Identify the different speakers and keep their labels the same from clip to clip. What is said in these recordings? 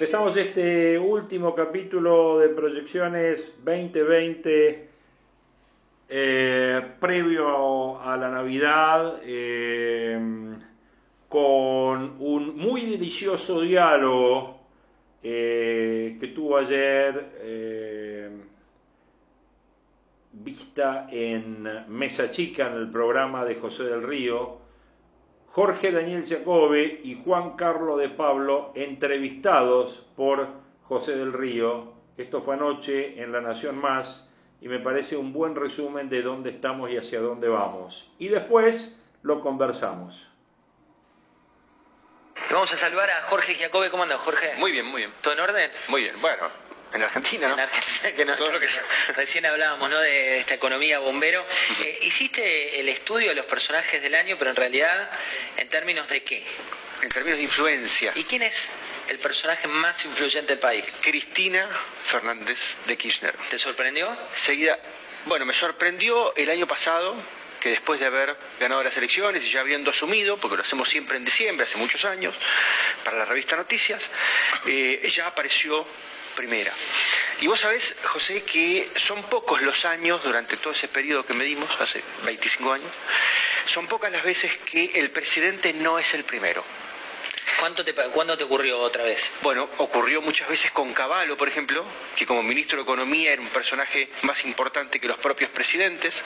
Speaker 1: Empezamos este último capítulo de Proyecciones 2020 eh, previo a la Navidad eh, con un muy delicioso diálogo eh, que tuvo ayer vista en Mesa Chica en el programa de José del Río Jorge Daniel Jacobe y Juan Carlos de Pablo, entrevistados por José del Río. Esto fue anoche en La Nación Más y me parece un buen resumen de dónde estamos y hacia dónde vamos. Y después lo conversamos.
Speaker 2: Vamos a saludar a Jorge Jacobe. ¿Cómo anda, Jorge?
Speaker 3: Muy bien, muy bien.
Speaker 2: ¿Todo en orden?
Speaker 3: Muy bien. Bueno, en Argentina, ¿no?
Speaker 2: En Argentina, que no, Todo lo que recién hablábamos, ¿no? De esta economía bombero. Eh, hiciste el estudio de los personajes del año, pero en realidad, ¿en términos de qué?
Speaker 3: En términos de influencia.
Speaker 2: ¿Y quién es el personaje más influyente del país?
Speaker 3: Cristina Fernández de Kirchner.
Speaker 2: ¿Te sorprendió?
Speaker 3: Seguida, bueno, me sorprendió el año pasado que después de haber ganado las elecciones y ya habiendo asumido, porque lo hacemos siempre en diciembre, hace muchos años, para la revista Noticias, eh, ella apareció primera. Y vos sabés, José, que son pocos los años, durante todo ese periodo que medimos, hace 25 años, son pocas las veces que el presidente no es el primero.
Speaker 2: ¿Cuánto te, ¿Cuándo te ocurrió otra vez?
Speaker 3: Bueno, ocurrió muchas veces con Caballo, por ejemplo, que como ministro de Economía era un personaje más importante que los propios presidentes.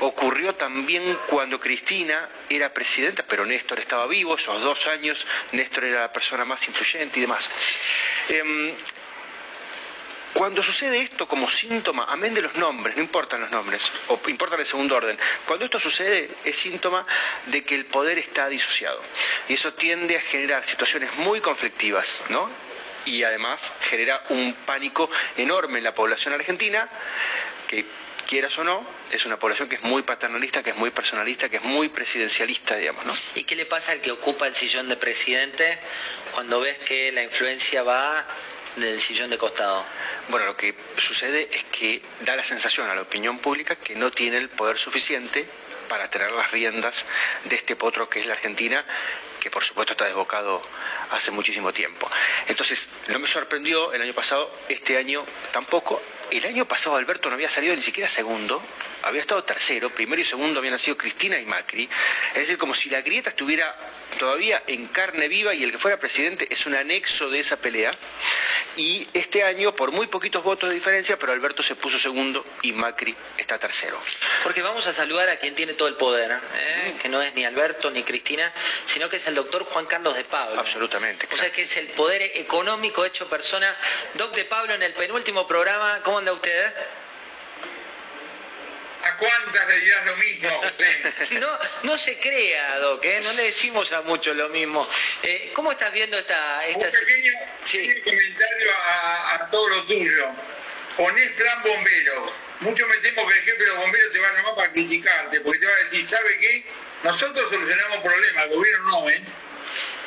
Speaker 3: Ocurrió también cuando Cristina era presidenta, pero Néstor estaba vivo, esos dos años Néstor era la persona más influyente y demás. Em, cuando sucede esto como síntoma, amén de los nombres, no importan los nombres, o importan el segundo orden, cuando esto sucede es síntoma de que el poder está disociado. Y eso tiende a generar situaciones muy conflictivas, ¿no? Y además genera un pánico enorme en la población argentina, que quieras o no, es una población que es muy paternalista, que es muy personalista, que es muy presidencialista, digamos, ¿no?
Speaker 2: ¿Y qué le pasa al que ocupa el sillón de presidente cuando ves que la influencia va del sillón de costado?
Speaker 3: Bueno, lo que sucede es que da la sensación a la opinión pública que no tiene el poder suficiente para tener las riendas de este potro que es la Argentina, que por supuesto está desbocado hace muchísimo tiempo. Entonces, no me sorprendió el año pasado, este año tampoco. El año pasado Alberto no había salido ni siquiera segundo, había estado tercero, primero y segundo habían sido Cristina y Macri. Es decir, como si la grieta estuviera todavía en carne viva y el que fuera presidente es un anexo de esa pelea. Y este año, por muy poquitos votos de diferencia, pero Alberto se puso segundo y Macri está tercero.
Speaker 2: Porque vamos a saludar a quien tiene todo el poder, ¿eh? que no es ni Alberto ni Cristina, sino que es el doctor Juan Carlos de Pablo.
Speaker 3: Absolutamente.
Speaker 2: O sea que es el poder económico hecho persona. Doc de Pablo, en el penúltimo programa, ¿cómo anda usted?
Speaker 4: ¿A cuántas le dirás lo mismo, José?
Speaker 2: no, no se crea, Doc, ¿eh? no le decimos a muchos lo mismo. Eh, ¿Cómo estás viendo esta... esta...
Speaker 4: Un pequeño, comentario a, a, todo lo tuyo. Ponés plan bombero. Mucho me temo que el jefe de los bomberos te va a llamar para criticarte, porque te va a decir, ¿sabe qué? Nosotros solucionamos problemas, el gobierno no, ¿eh?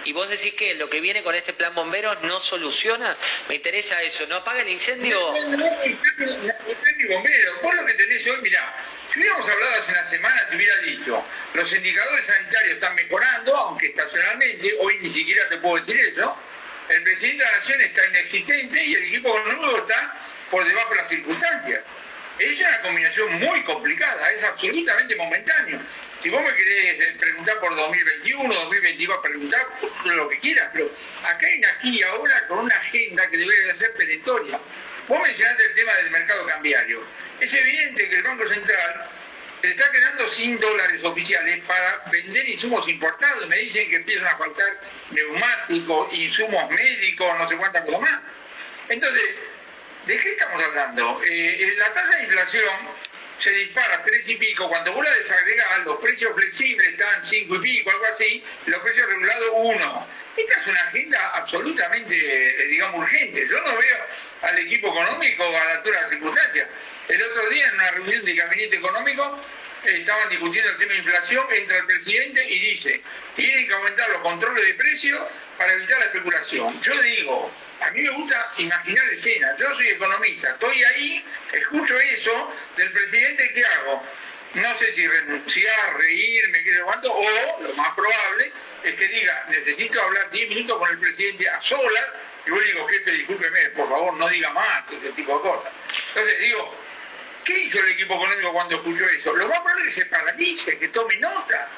Speaker 2: Y vos decís que lo que viene con este plan bombero no soluciona. Me interesa eso. ¿No apaga el incendio?
Speaker 4: No, no, no, bombero. Vos lo que tenés hoy, mirá, si hubiéramos hablado hace una semana, te hubiera dicho, los indicadores sanitarios están mejorando, aunque estacionalmente, hoy ni siquiera te puedo decir eso. El presidente de la Nación está inexistente y el equipo económico está por debajo de las circunstancias. Es una combinación muy complicada, es absolutamente momentáneo. Si vos me querés eh, preguntar por 2021, 2022, preguntar lo que quieras, pero acá en aquí ahora con una agenda que debe de ser perentoria. Vos mencionaste el tema del mercado cambiario. Es evidente que el Banco Central se está quedando sin dólares oficiales para vender insumos importados. Me dicen que empiezan a faltar neumáticos, insumos médicos, no sé cuántas cosas más. Entonces, ¿De qué estamos hablando? Eh, la tasa de inflación se dispara tres y pico, cuando vos la desagregás, los precios flexibles están cinco y pico, algo así, los precios regulados uno. Esta es una agenda absolutamente, eh, digamos, urgente. Yo no veo al equipo económico a la altura de las circunstancias. El otro día en una reunión del gabinete económico estaban discutiendo el tema de inflación, entra el presidente y dice, tienen que aumentar los controles de precios para evitar la especulación. Yo digo, a mí me gusta imaginar escenas, yo soy economista, estoy ahí, escucho eso del presidente, ¿qué hago? No sé si renunciar, reírme, qué sé cuánto, o lo más probable es que diga, necesito hablar 10 minutos con el presidente a solas, y yo digo, jefe, discúlpeme, por favor, no diga más, ese tipo de cosas. Entonces digo, ¿Qué hizo el equipo económico cuando escuchó eso? Lo más probable es que se paralice, que tome nota.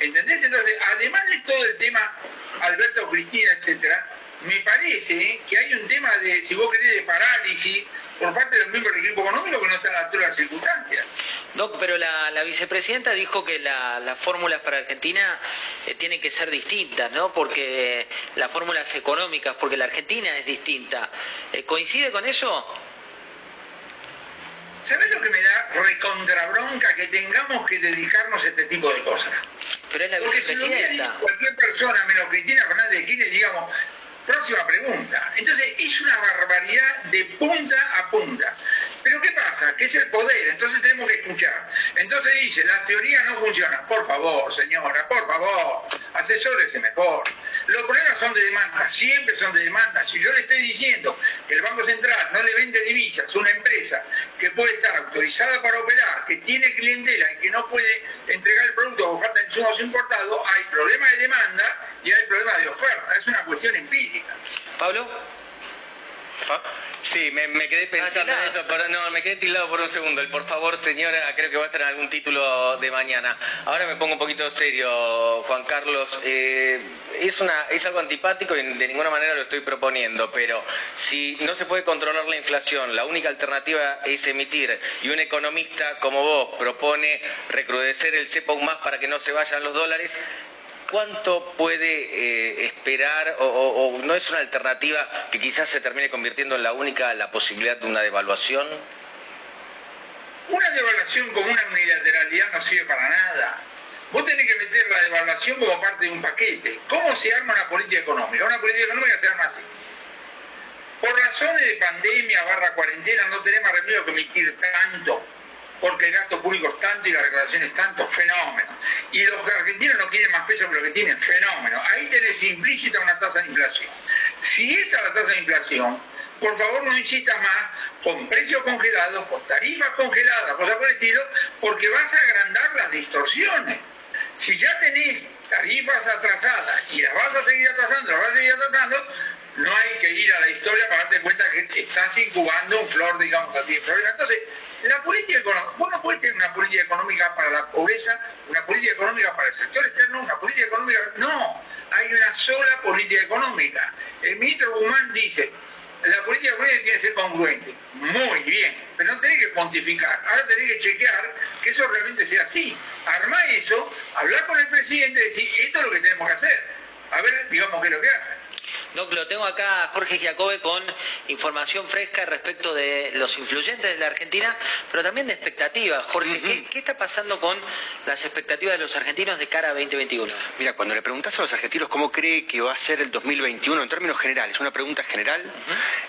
Speaker 4: ¿Entendés? Entonces, además de todo el tema Alberto Cristina, etcétera, me parece que hay un tema de, si vos querés, de parálisis por parte de los miembros del equipo económico que no está a la de las circunstancias.
Speaker 2: No, pero la, vicepresidenta dijo que las fórmulas para Argentina eh, tienen que ser distintas, ¿no? Porque las fórmulas económicas, porque la Argentina es distinta. Eh, ¿Coincide con eso?
Speaker 4: ¿Sabés lo que me da recontrabronca que tengamos que dedicarnos a este tipo de cosas?
Speaker 2: Pero es la
Speaker 4: Porque si lo cualquier persona menos Cristina Fernández de Kirchner, digamos, próxima pregunta. Entonces, es una barbaridad de punta a punta. Pero ¿qué pasa? Que es el poder, entonces tenemos que escuchar. Entonces dice, la teoría no funciona. Por favor, señora, por favor, asesórese mejor. Los problemas son de demanda, siempre son de demanda. Si yo le estoy diciendo que el Banco Central no le vende divisas a una empresa que puede estar autorizada para operar, que tiene clientela y que no puede entregar el producto por falta de insumos importados, hay problema de demanda y hay problema de oferta. Es una cuestión empírica.
Speaker 2: Pablo.
Speaker 5: Sí, me, quedé pensando en eso, pero no, me quedé tildado por un segundo. El por favor, señora, creo que va a estar en algún título de mañana. Ahora me pongo un poquito serio, Juan Carlos. Eh, es, una, es algo antipático y de ninguna manera lo estoy proponiendo, pero si no se puede controlar la inflación, la única alternativa es emitir, y un economista como vos propone recrudecer el cepo más para que no se vayan los dólares, ¿Cuánto puede eh, esperar o, no es una alternativa que quizás se termine convirtiendo en la única la posibilidad de una devaluación?
Speaker 4: Una devaluación como una unilateralidad no sirve para nada. Vos tenés que meter la devaluación como parte de un paquete. ¿Cómo se arma una política económica? Una política económica se arma así. Por razones de pandemia barra cuarentena no tenemos remedio que emitir tanto porque el gasto público es tanto y la recaudación es tanto, fenómeno. Y los argentinos no quieren más peso que lo que tienen, fenómeno. Ahí tenés implícita una tasa de inflación. Si esa es la tasa de inflación, por favor no insistas más con precios congelados, con tarifas congeladas, cosas por el estilo, porque vas a agrandar las distorsiones. Si ya tenés tarifas atrasadas y las vas a seguir atrasando, las vas a seguir atrasando, no hay que ir a la historia para darte cuenta que estás incubando un flor, digamos así, Entonces, la política económica, vos no puedes tener una política económica para la pobreza, una política económica para el sector externo, una política económica, no, hay una sola política económica. El ministro Guzmán dice, la política económica tiene que ser congruente. Muy bien, pero no tenés que pontificar. Ahora tenés que chequear que eso realmente sea así. Armá eso, hablar con el presidente y decir, esto es lo que tenemos que hacer. A ver, digamos, qué es lo que hace.
Speaker 2: No, lo tengo acá Jorge Giacobbe con información fresca respecto de los influyentes de la Argentina, pero también de expectativas. Jorge, ¿qué, está pasando con las expectativas de los argentinos de cara a 2021?
Speaker 3: Mira, cuando le preguntas a los argentinos cómo cree que va a ser el 2021 en términos generales, una pregunta general,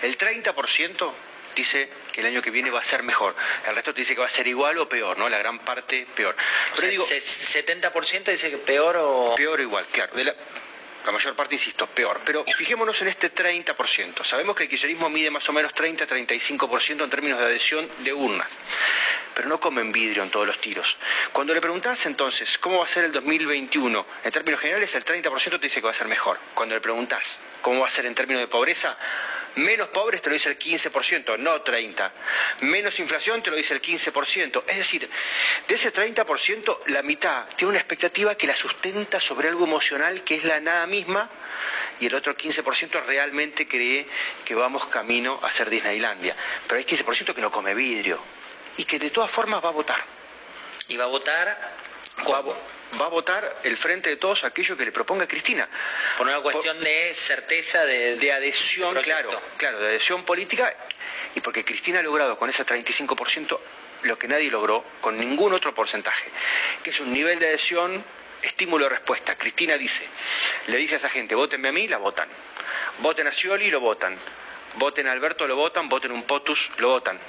Speaker 3: el 30% dice que el año que viene va a ser mejor. El resto te dice que va a ser igual o peor, ¿no? La gran parte peor.
Speaker 2: Pero digo, 70% dice que peor o
Speaker 3: peor o igual, claro. De la, la mayor parte, insisto, peor. Pero fijémonos en este 30%. Sabemos que el kirchnerismo mide más o menos 30-35% en términos de adhesión de urnas. Pero no comen vidrio en todos los tiros. Cuando le preguntás entonces cómo va a ser el 2021, en términos generales el 30% te dice que va a ser mejor. Cuando le preguntás cómo va a ser en términos de pobreza, Menos pobres te lo dice el 15%, no 30%. Menos inflación te lo dice el 15%. Es decir, de ese 30%, la mitad tiene una expectativa que la sustenta sobre algo emocional que es la nada misma y el otro 15% realmente cree que vamos camino a ser Disneylandia. Pero hay 15% que no come vidrio y que de todas formas va a votar.
Speaker 2: ¿Y va a votar?
Speaker 3: Va a votar el frente de todos aquello que le proponga Cristina.
Speaker 2: Por una cuestión de certeza, de,
Speaker 3: adhesión, claro, claro, de adhesión política, y porque Cristina ha logrado con ese 35% lo que nadie logró con ningún otro porcentaje, que es un nivel de adhesión, estímulo de respuesta. Cristina dice, le dice a esa gente, votenme a mí, la votan. Voten a Scioli, lo votan. Voten a Alberto, lo votan. Voten un POTUS, lo votan.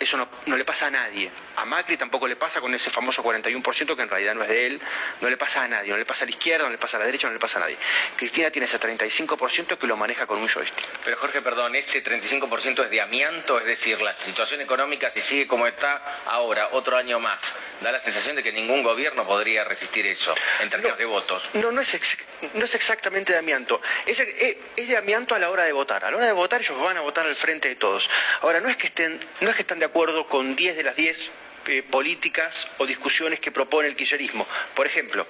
Speaker 3: Eso no, le pasa a nadie. A Macri tampoco le pasa con ese famoso 41% que en realidad no es de él. No le pasa a nadie. No le pasa a la izquierda, no le pasa a la derecha, no le pasa a nadie. Cristina tiene ese 35% que lo maneja con un joystick.
Speaker 5: Pero Jorge, perdón, ese 35% es de amianto, es decir, la situación económica si sigue como está ahora, otro año más, da la sensación de que ningún gobierno podría resistir eso en términos de votos.
Speaker 3: No, no es, no es exactamente de amianto. Es, eh, es, de amianto a la hora de votar. A la hora de votar ellos van a votar al frente de todos. Ahora, no es que estén, no es que están de acuerdo con 10 de las 10 eh, políticas o discusiones que propone el kirchnerismo. Por ejemplo,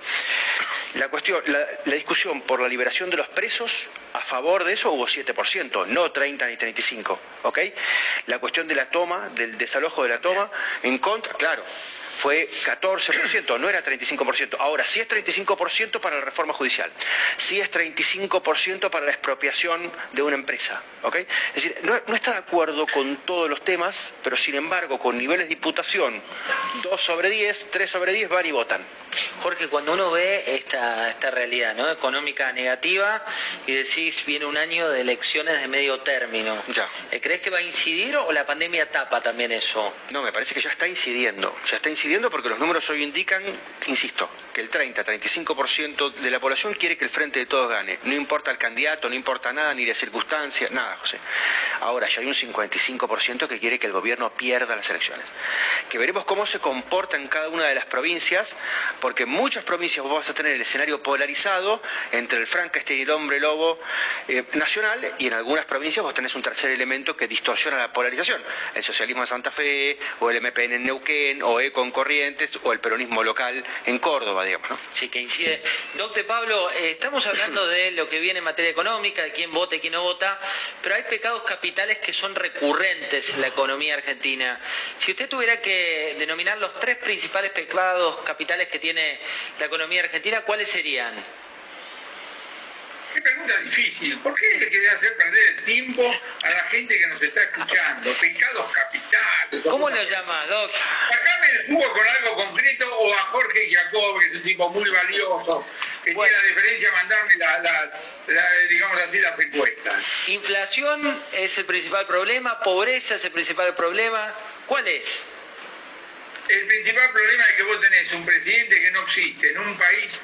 Speaker 3: la, cuestión, la, discusión por la liberación de los presos, a favor de eso hubo 7%, no 30 ni 35, ¿ok? La cuestión de la toma, del desalojo de la toma, en contra, claro, fue 14%, no era 35%. Ahora, sí es 35% para la reforma judicial, sí es 35% para la expropiación de una empresa. ¿ok? Es decir, no, está de acuerdo con todos los temas, pero sin embargo, con niveles de diputación 2 sobre 10, 3 sobre 10 van y votan.
Speaker 2: Jorge, cuando uno ve esta, esta realidad ¿no? económica negativa y decís viene un año de elecciones de medio término,
Speaker 3: ya.
Speaker 2: Eh, ¿crees que va a incidir o la pandemia tapa también eso?
Speaker 3: No, me parece que ya está incidiendo. Ya está incidiendo porque los números hoy indican, insisto, que el 30-35% de la población quiere que el frente de todos gane. No importa el candidato, no importa nada, ni la circunstancia, nada, José. Ahora ya hay un 55% que quiere que el gobierno pierda las elecciones. Que veremos cómo se comporta en cada una de las provincias porque en muchas provincias vos vas a tener el escenario polarizado entre el Frankenstein y el hombre lobo eh, nacional y en algunas provincias vos tenés un tercer elemento que distorsiona la polarización, el socialismo en Santa Fe o el MPN en Neuquén o ECO en Corrientes o el peronismo local en Córdoba, digamos.
Speaker 2: Sí, que incide. Doctor Pablo, eh, estamos hablando de lo que viene en materia económica, de quién vota y quién no vota, pero hay pecados capitales que son recurrentes en la economía argentina. Si usted tuviera que denominar los tres principales pecados capitales que tiene tiene la economía argentina, ¿cuáles serían?
Speaker 4: Qué pregunta difícil. ¿Por qué le quiere hacer perder el tiempo a la gente que nos está escuchando? Pecados capitales.
Speaker 2: ¿Cómo lo llamas, Doc?
Speaker 4: Sacame el jugo con algo concreto o a Jorge Jacob, que es un tipo muy valioso, que tiene la diferencia mandarme la, digamos así, las encuestas.
Speaker 2: Inflación es el principal problema, pobreza es el principal problema. ¿Cuál es?
Speaker 4: El principal problema es que vos tenés un presidente que no existe en un país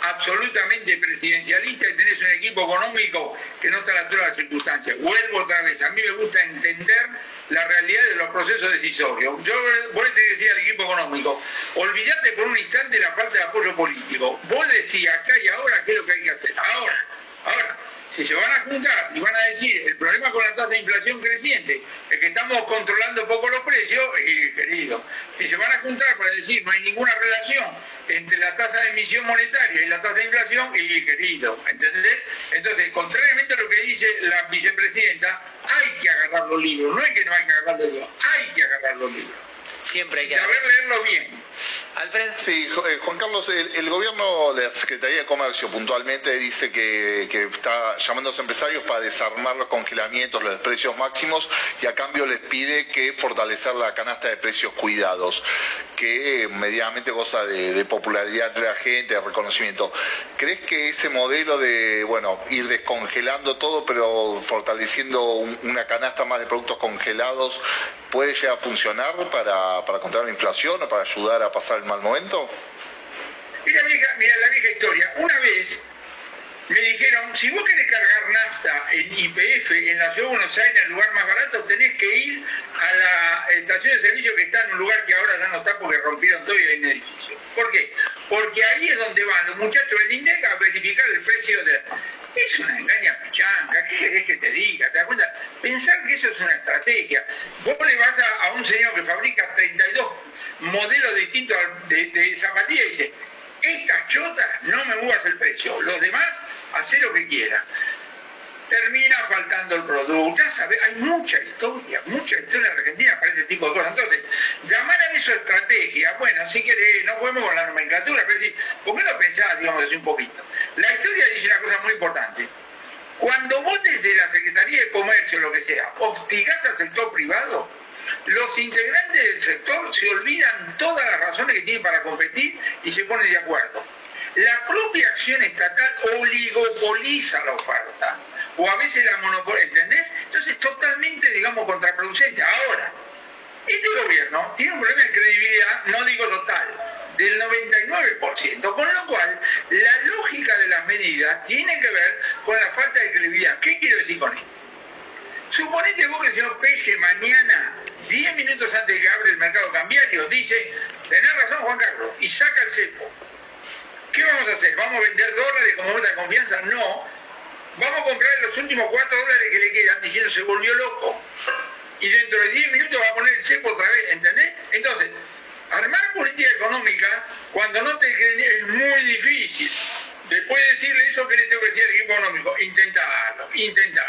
Speaker 4: absolutamente presidencialista y tenés un equipo económico que no está a la altura de las circunstancias. Vuelvo otra vez, a mí me gusta entender la realidad de los procesos decisorios. Yo vos le tenés que decir al equipo económico, olvídate por un instante la falta de apoyo político. Vos decís acá y ahora qué es lo que hay que hacer. Ahora, ahora si se van a juntar y van a decir el problema con la tasa de inflación creciente es que estamos controlando poco los precios, y querido, si se van a juntar para decir no hay ninguna relación entre la tasa de emisión monetaria y la tasa de inflación, y querido, ¿entendés? Entonces, contrariamente a lo que dice la vicepresidenta, hay que agarrar los libros, no es que no hay que agarrar los libros, hay que agarrar los libros.
Speaker 2: Siempre hay que
Speaker 4: saber leerlo bien.
Speaker 2: Alfred.
Speaker 6: Sí, eh, Juan Carlos, el, gobierno, la Secretaría de Comercio puntualmente dice que, está llamando a los empresarios para desarmar los congelamientos, los precios máximos y a cambio les pide que fortalecer la canasta de precios cuidados, que eh, medianamente goza de, popularidad entre la gente, de reconocimiento. ¿Crees que ese modelo de, bueno, ir descongelando todo pero fortaleciendo una canasta más de productos congelados puede llegar a funcionar para, para controlar la inflación o para ayudar a pasar el mal momento?
Speaker 4: Mira, la vieja historia. Una vez me dijeron, si vos querés cargar nafta en IPF en la ciudad de Buenos Aires, en el lugar más barato, tenés que ir a la estación de servicio que está en un lugar que ahora ya no está porque rompieron todo y hay un edificio. ¿Por qué? Porque ahí es donde van los muchachos del INDEC a verificar el precio de... Es una engaña pichanga, ¿qué querés que te diga? ¿Te das cuenta? Pensar que eso es una estrategia. Vos le vas a, un señor que fabrica 32 modelos distintos de, de zapatillas y dice, estas chotas no me muevas el precio, los demás hacer lo que quiera. Termina faltando el producto, ya sabes, hay mucha historia, mucha historia en Argentina para ese tipo de cosas. Entonces, llamar a eso estrategia, bueno, si querés, no podemos con la nomenclatura, pero sí, ¿por qué no pensás, digamos así un poquito? La historia dice una cosa muy importante. Cuando vos desde la Secretaría de Comercio, lo que sea, hostigás al sector privado, los integrantes del sector se olvidan todas las razones que tienen para competir y se ponen de acuerdo. La propia acción estatal oligopoliza la oferta, o a veces la monopoliza, ¿entendés? Entonces es totalmente, digamos, contraproducente. Ahora, este gobierno tiene un problema de credibilidad, no digo total, del 99%, con lo cual la lógica de las medidas tiene que ver con la falta de credibilidad. ¿Qué quiero decir con esto? Suponete vos que el señor Pelle mañana, 10 minutos antes de que abre el mercado cambiario, dice, tenés razón Juan Carlos, y saca el cepo. ¿Qué vamos a hacer? ¿Vamos a vender dólares como nota de confianza? No. Vamos a comprar los últimos 4 dólares que le quedan diciendo se volvió loco. Y dentro de 10 minutos va a poner el cepo otra vez, ¿entendés? Entonces, armar política económica cuando no te es muy difícil. Después de decirle eso que le tengo que decir al equipo económico, intentarlo, intentarlo.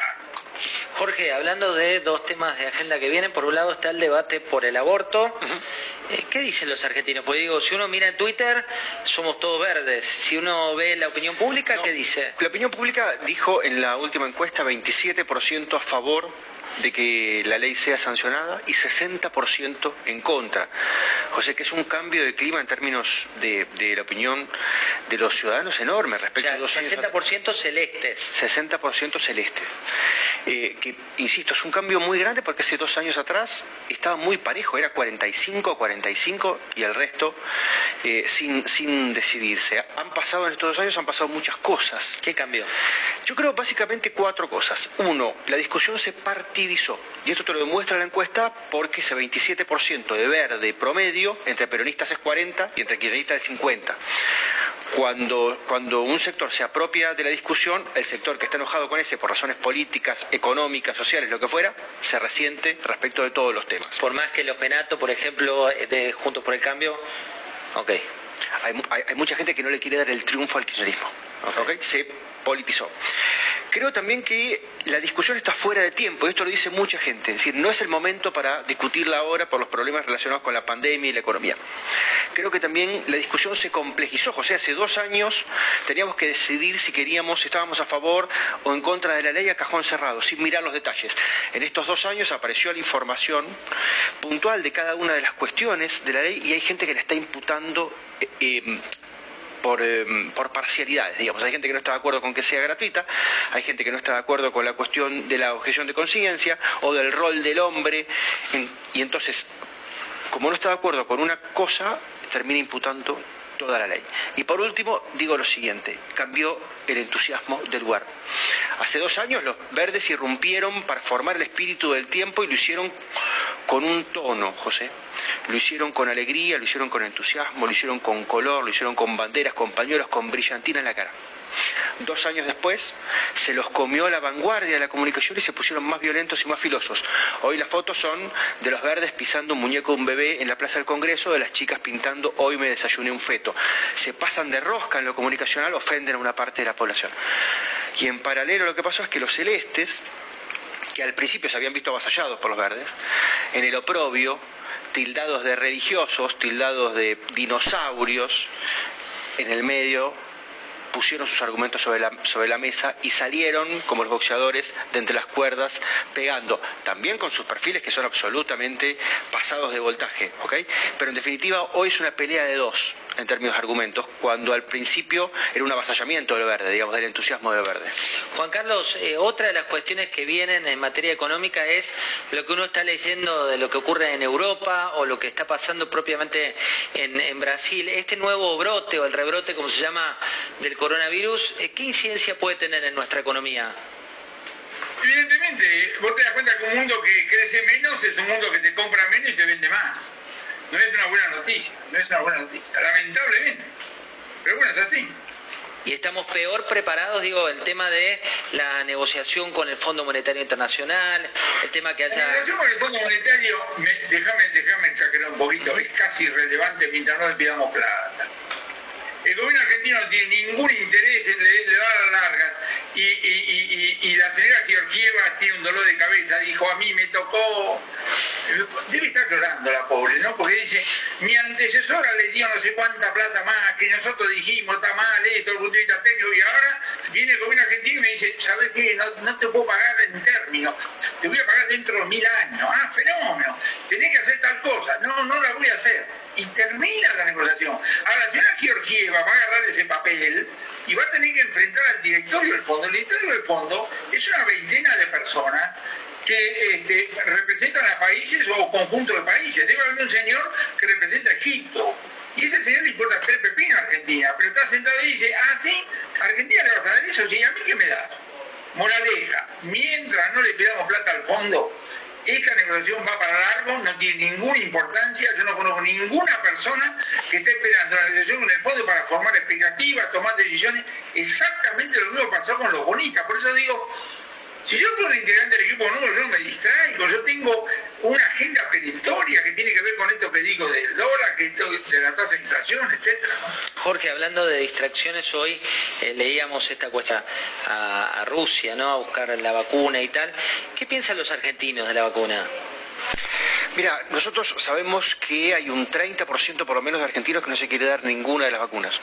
Speaker 2: Jorge, hablando de dos temas de agenda que vienen, por un lado está el debate por el aborto. Eh, ¿Qué dicen los argentinos? Pues digo, si uno mira en Twitter, somos todos verdes. Si uno ve la opinión pública, ¿qué dice?
Speaker 3: La opinión pública dijo en la última encuesta 27% a favor de que la ley sea sancionada y 60% en contra. José, que es un cambio de clima en términos de, la opinión de los ciudadanos enorme respecto a
Speaker 2: los 60% celestes.
Speaker 3: 60% celeste. Eh, que, insisto, es un cambio muy grande porque hace dos años atrás estaba muy parejo, era 45 45 y el resto eh, sin, sin decidirse. Han pasado en estos dos años, han pasado muchas cosas.
Speaker 2: ¿Qué cambió?
Speaker 3: Yo creo básicamente cuatro cosas. Uno, la discusión se partidizó. Y esto te lo demuestra la encuesta porque ese 27% de verde promedio, entre peronistas es 40 y entre kirchneristas es 50. Cuando, cuando, un sector se apropia de la discusión, el sector que está enojado con ese por razones políticas, económicas, sociales, lo que fuera, se resiente respecto de todos los temas.
Speaker 2: Por más que los penatos, por ejemplo, de Juntos por el Cambio, ok.
Speaker 3: Hay, mucha gente que no le quiere dar el triunfo al kirchnerismo. Okay. Se politizó. Creo también que la discusión está fuera de tiempo, esto lo dice mucha gente, es decir, no es el momento para discutirla ahora por los problemas relacionados con la pandemia y la economía. Creo que también la discusión se complejizó, José, hace dos años teníamos que decidir si queríamos, si estábamos a favor o en contra de la ley a cajón cerrado, sin mirar los detalles. En estos dos años apareció la información puntual de cada una de las cuestiones de la ley y hay gente que la está imputando eh, eh, por, em, por, parcialidades, digamos. Hay gente que no está de acuerdo con que sea gratuita, hay gente que no está de acuerdo con la cuestión de la objeción de conciencia o del rol del hombre, y entonces, como no está de acuerdo con una cosa, termina imputando toda la ley. Y por último, digo lo siguiente, cambió el entusiasmo del lugar. Hace dos años los verdes irrumpieron para formar el espíritu del tiempo y lo hicieron con un tono, José. Lo hicieron con alegría, lo hicieron con entusiasmo, lo hicieron con color, lo hicieron con banderas, con pañuelos, con brillantina en la cara. Dos años después se los comió la vanguardia de la comunicación y se pusieron más violentos y más filosos. Hoy las fotos son de los verdes pisando un muñeco de un bebé en la Plaza del Congreso, de las chicas pintando hoy me desayuné un feto. Se pasan de rosca en lo comunicacional, ofenden a una parte de la población. Y en paralelo lo que pasó es que los celestes, que al principio se habían visto avasallados por los verdes, en el oprobio, tildados de religiosos, tildados de dinosaurios, en el medio pusieron sus argumentos sobre la, sobre la mesa y salieron como los boxeadores de entre las cuerdas pegando, también con sus perfiles que son absolutamente pasados de voltaje, ¿ok? Pero en definitiva hoy es una pelea de dos en términos de argumentos, cuando al principio era un avasallamiento del verde, digamos, del entusiasmo del verde.
Speaker 2: Juan Carlos, eh, otra de las cuestiones que vienen en materia económica es lo que uno está leyendo de lo que ocurre en Europa o lo que está pasando propiamente en, en Brasil. Este nuevo brote o el rebrote, como se llama, del coronavirus, eh, ¿qué incidencia puede tener en nuestra economía?
Speaker 4: Evidentemente, vos te das cuenta que un mundo que crece menos es un mundo que te compra menos y te vende más. No es una buena noticia, no es una buena noticia, lamentablemente. Pero bueno, es así.
Speaker 2: Y estamos peor preparados, digo, el tema de la negociación con el Fondo Monetario Internacional, el tema que haya...
Speaker 4: La negociación con el Fondo Monetario, déjame, déjame exagerar un poquito, es casi irrelevante mientras no le pidamos plata. El gobierno argentino no tiene ningún interés en le, le dar las largas y, y, la señora Georgieva tiene un dolor de cabeza, dijo a mí me tocó, debe estar llorando la pobre, ¿no? Porque dice, mi antecesora le dio no sé cuánta plata más, que nosotros dijimos, está mal esto, el punto de vista técnico, y ahora viene el gobierno argentino y me dice, ¿sabes qué? No, te puedo pagar en términos, te voy a pagar dentro de mil años. Ah, fenómeno. Tenés que tal cosa. No, no la voy a hacer. Y termina la negociación. Ahora, la señora Georgieva va a agarrar ese papel y va a tener que enfrentar al directorio del fondo. El directorio del fondo es una veintena de personas que este, representan a países o conjuntos de países. Debe haber un señor que representa a Egipto. Y ese señor le importa hacer pepino a Argentina, pero está sentado y dice, ah, sí, ¿A Argentina le vas a dar eso, sí, ¿a mí qué me das? Moraleja, mientras no le pidamos plata al fondo, esta negociación va para largo, no tiene ninguna importancia, yo no conozco ninguna persona que esté esperando la negociación con el fondo para formar expectativas, tomar decisiones, exactamente lo mismo pasó con los bonistas, por eso digo, si yo soy integrante del equipo no, yo me distraigo, yo tengo una agenda peritoria que tiene que ver con esto que digo del dólar, que de la tasa de inflación, etcétera.
Speaker 2: Jorge, hablando de distracciones, hoy eh, leíamos esta cuesta a, a Rusia, ¿no? A buscar la vacuna y tal. ¿Qué piensan los argentinos de la vacuna?
Speaker 3: Mira, nosotros sabemos que hay un 30% por lo menos de argentinos que no se quiere dar ninguna de las vacunas.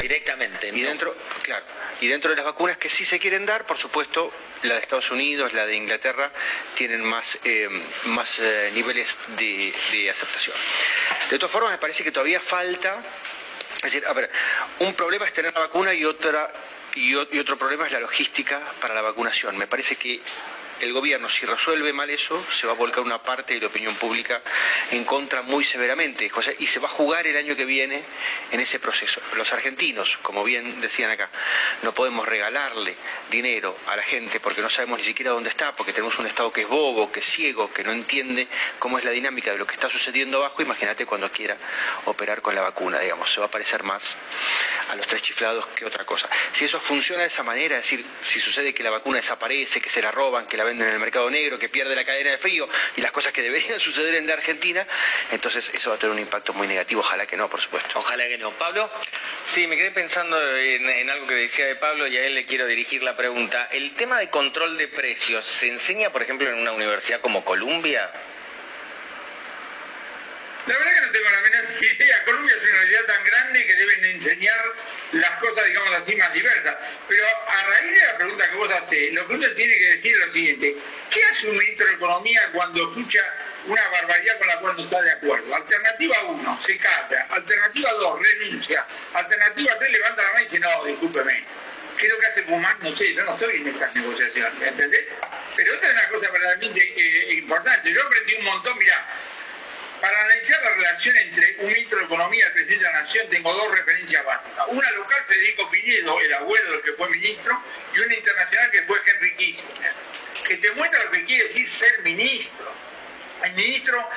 Speaker 2: Directamente.
Speaker 3: Y dentro, claro, y dentro de las vacunas que sí se quieren dar, por supuesto, la de Estados Unidos, la de Inglaterra, tienen más, eh, más eh, niveles de, de aceptación. De todas formas, me parece que todavía falta es decir, a ver, un problema es tener la vacuna y otra y, otro problema es la logística para la vacunación. Me parece que el gobierno, si resuelve mal eso, se va a volcar una parte de la opinión pública en contra muy severamente, y se va a jugar el año que viene en ese proceso. Los argentinos, como bien decían acá, no podemos regalarle dinero a la gente porque no sabemos ni siquiera dónde está, porque tenemos un Estado que es bobo, que es ciego, que no entiende cómo es la dinámica de lo que está sucediendo abajo. Imagínate cuando quiera operar con la vacuna, digamos, se va a parecer más a los tres chiflados que otra cosa. Si eso funciona de esa manera, es decir, si sucede que la vacuna desaparece, que se la roban, que la venden en el mercado negro, que pierde la cadena de frío y las cosas que deberían suceder en la Argentina, entonces eso va a tener un impacto muy negativo. Ojalá que no, por supuesto.
Speaker 2: Ojalá que no. Pablo.
Speaker 5: Sí, me quedé pensando en, algo que decía de Pablo y a él le quiero dirigir la pregunta. ¿El tema de control de precios se enseña, por ejemplo, en una universidad como Columbia?
Speaker 4: La verdad que no tengo la menor idea. Colombia es una universidad tan grande que enseñar las cosas, digamos así, más diversas. Pero a raíz de la pregunta que vos hacés, lo que uno tiene que decir es lo siguiente. ¿Qué hace un ministro de Economía cuando escucha una barbaridad con la cual no está de acuerdo? Alternativa 1, se calla. Alternativa 2, renuncia. Alternativa 3, levanta la mano y dice, no, discúlpeme. ¿Qué es lo que hace Guzmán? No sé, yo no estoy en estas negociaciones, ¿entendés? Pero otra es una cosa verdaderamente eh, importante. Yo aprendí un montón, mirá, para analizar la relación entre un ministro de Economía y el presidente de la Nación tengo dos referencias básicas. Una local, Federico Pinedo, el abuelo del que fue ministro, y una internacional que fue Henry Kissinger, que te muestra lo que quiere decir ser ministro. El ministro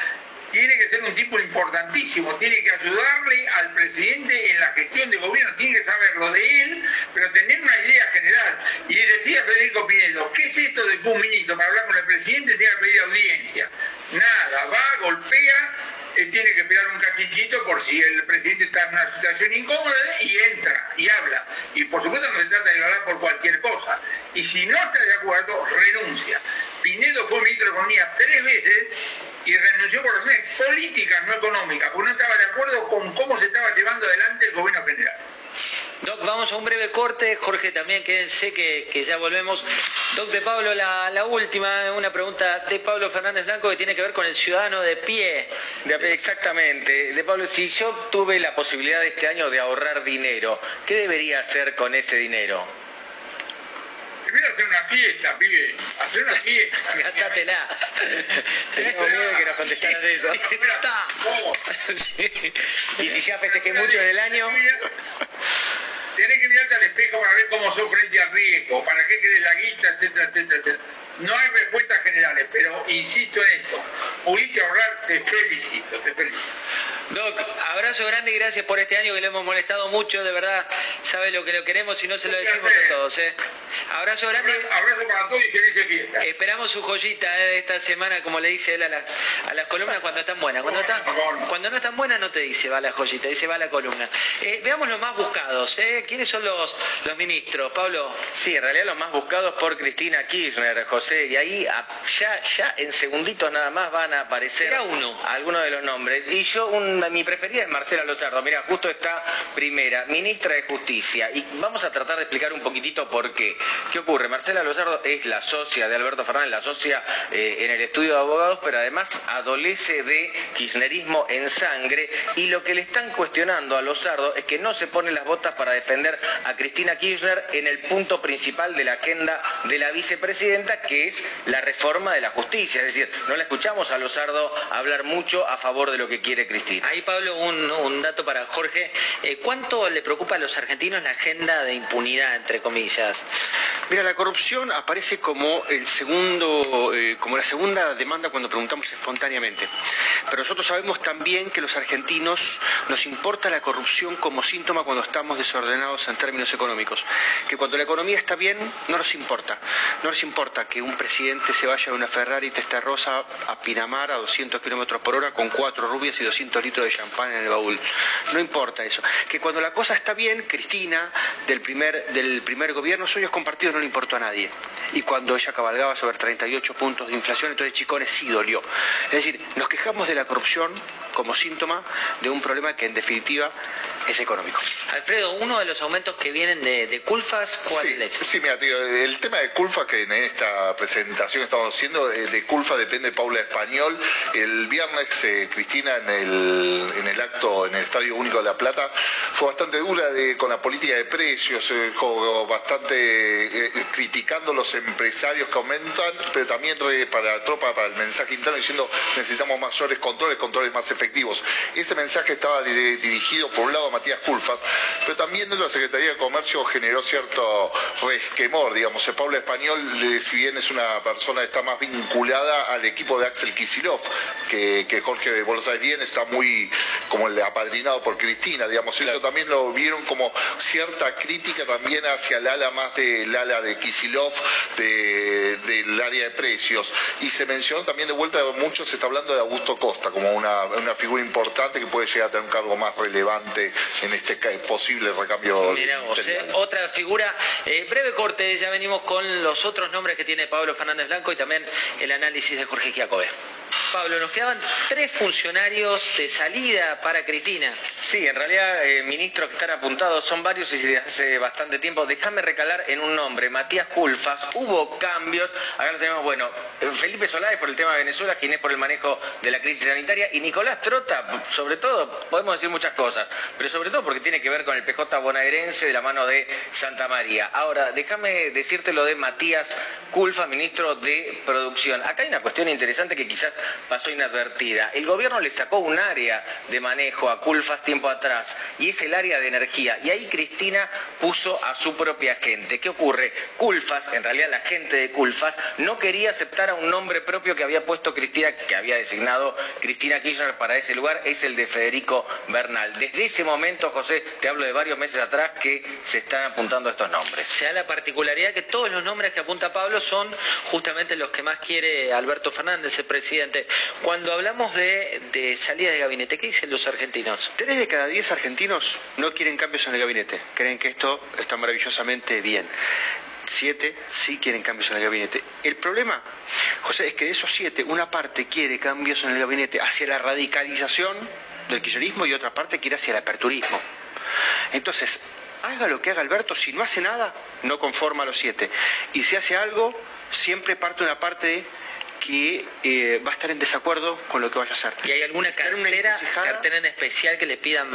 Speaker 4: tiene que ser un tipo importantísimo, tiene que ayudarle al presidente en la gestión de gobierno, tiene que saber lo de él, pero tener una idea general. Y decía Federico Pinedo, ¿qué es esto de que un ministro para hablar con el presidente tiene que pedir audiencia? Nada, va, golpea, eh, tiene que esperar un cachichito por si el presidente está en una situación incómoda y entra y habla. Y por supuesto no se trata de hablar por cualquier cosa. Y si no está de acuerdo, renuncia. Pinedo fue ministro de Economía tres veces y renunció por razones políticas, no económicas, porque no estaba de acuerdo con cómo se estaba llevando adelante el gobierno general.
Speaker 2: Doc, vamos a un breve corte. Jorge también, quédense que, que ya volvemos. Doc de Pablo, la, la, última, una pregunta de Pablo Fernández Blanco que tiene que ver con el ciudadano de pie.
Speaker 5: De, exactamente. De Pablo, si yo tuve la posibilidad este año de ahorrar dinero, ¿qué debería hacer con ese dinero?
Speaker 4: Primero hacer una fiesta, pibe. Hacer una fiesta.
Speaker 2: Gastátela.
Speaker 5: Tenemos miedo de que nos contestaran eso.
Speaker 2: Y si ya festejé mucho en el año
Speaker 4: tenés que mirarte al espejo para ver cómo sos frente al riesgo, para qué querés la guita, etcétera, etcétera, etcétera. No hay respuestas generales, pero insisto en esto, pudiste ahorrar, te felicito, te felicito.
Speaker 2: Doc, abrazo grande y gracias por este año que le hemos molestado mucho, de verdad, sabe lo que lo queremos y no se lo decimos a todos. ¿eh? Abrazo grande.
Speaker 4: Abrazo, para todos y felices fiestas.
Speaker 2: Esperamos su joyita ¿eh? esta semana, como le dice él a, a las columnas cuando están buenas. Cuando, está, cuando no están buenas no te dice va la joyita, dice va la columna. Eh, veamos los más buscados. ¿eh? ¿Quiénes son los, los ministros? Pablo.
Speaker 5: Sí, en realidad los más buscados por Cristina Kirchner, José, y ahí ya, ya en segunditos nada más van a aparecer
Speaker 2: uno.
Speaker 5: algunos de los nombres. Y yo, un, mi preferida es Marcela Lozardo. Mira, justo está primera, ministra de Justicia. Y vamos a tratar de explicar un poquitito por qué. ¿Qué ocurre? Marcela Lozardo es la socia de Alberto Fernández, la socia eh, en el estudio de abogados, pero además adolece de kirchnerismo en sangre y lo que le están cuestionando a Lozardo es que no se pone las botas para defender a Cristina Kirchner en el punto principal de la agenda de la vicepresidenta, que es la reforma de la justicia. Es decir, no la escuchamos a Lozardo hablar mucho a favor de lo que quiere Cristina.
Speaker 2: Ahí, Pablo, un, dato para Jorge. Eh, ¿Cuánto le preocupa a los argentinos la agenda de impunidad, entre comillas?
Speaker 3: Mira, la corrupción aparece como el segundo, eh, como la segunda demanda cuando preguntamos espontáneamente. Pero nosotros sabemos también que los argentinos nos importa la corrupción como síntoma cuando estamos desordenados en términos económicos. Que cuando la economía está bien, no nos importa. No nos importa que un presidente se vaya de una Ferrari rosa a Pinamar a 200 kilómetros por hora con cuatro rubias y 200 litros de champán en el baúl. No importa eso. Que cuando la cosa está bien, Cristina, del primer, del primer gobierno, sueños compartidos no le importó a nadie. Y cuando ella cabalgaba sobre 38 puntos de inflación, entonces Chicones sí dolió. Es decir, nos quejamos de la corrupción como síntoma de un problema que en definitiva es económico.
Speaker 2: Alfredo, uno de los aumentos que vienen de, Culfas, ¿cuál
Speaker 6: sí,
Speaker 2: es?
Speaker 6: Sí, mira, tío, el tema de Culfas que en esta presentación estamos haciendo, eh, de Culfas depende de Paula Español. El viernes eh, Cristina en el, en el acto en el Estadio Único de La Plata fue bastante dura de, con la política de precios, eh, bastante criticando los empresarios que aumentan, pero también para la tropa, para el mensaje interno, diciendo necesitamos mayores controles, controles más efectivos. Ese mensaje estaba dirigido por un lado Matías Culfas, pero también dentro de la Secretaría de Comercio generó cierto resquemor, digamos. El Pablo Español, si bien es una persona está más vinculada al equipo de Axel Kisilov, que, que Jorge Bolsas bien, está muy como el apadrinado por Cristina, digamos. Eso también lo vieron como cierta crítica también hacia el ala más del ala de Kisilov, del área de precios. Y se mencionó también de vuelta, mucho se está hablando de Augusto Costa como una, una figura importante que puede llegar a tener un cargo más relevante en este posible recambio.
Speaker 2: Miramos, eh, otra figura, eh, breve corte, ya venimos con los otros nombres que tiene Pablo Fernández Blanco y también el análisis de Jorge Giacobbe. Pablo, nos quedaban tres funcionarios de salida para Cristina.
Speaker 5: Sí, en realidad, eh, ministros que están apuntados son varios y desde hace bastante tiempo. Déjame recalar en un nombre, Matías Culfas. Hubo cambios. Acá lo tenemos, bueno, eh, Felipe Solá por el tema de Venezuela, Ginés por el manejo de la crisis sanitaria y Nicolás Trota, sobre todo, podemos decir muchas cosas, pero sobre todo porque tiene que ver con el PJ bonaerense de la mano de Santa María. Ahora, déjame decirte lo de Matías Culfas, ministro de Producción. Acá hay una cuestión interesante que quizás pasó inadvertida. El gobierno le sacó un área de manejo a Culfas tiempo atrás y es el área de energía. Y ahí Cristina puso a su propia gente. ¿Qué ocurre? Culfas, en realidad la gente de Culfas, no quería aceptar a un nombre propio que había puesto Cristina, que había designado Cristina Kirchner para ese lugar, es el de Federico Bernal. Desde ese momento, José, te hablo de varios meses atrás que se están apuntando estos nombres.
Speaker 2: Se da la particularidad que todos los nombres que apunta Pablo son justamente los que más quiere Alberto Fernández, el presidente. Cuando hablamos de, salida de gabinete, ¿qué dicen los argentinos?
Speaker 3: Tres de cada diez argentinos no quieren cambios en el gabinete. Creen que esto está maravillosamente bien siete sí quieren cambios en el gabinete. El problema, José, es que de esos siete, una parte quiere cambios en el gabinete hacia la radicalización del kirchnerismo y otra parte quiere hacia el aperturismo. Entonces, haga lo que haga Alberto, si no hace nada, no conforma a los siete. Y si hace algo, siempre parte una parte de que eh, va a estar en desacuerdo con lo que vaya a hacer.
Speaker 2: ¿Y hay alguna cartera, cartera en especial que le pidan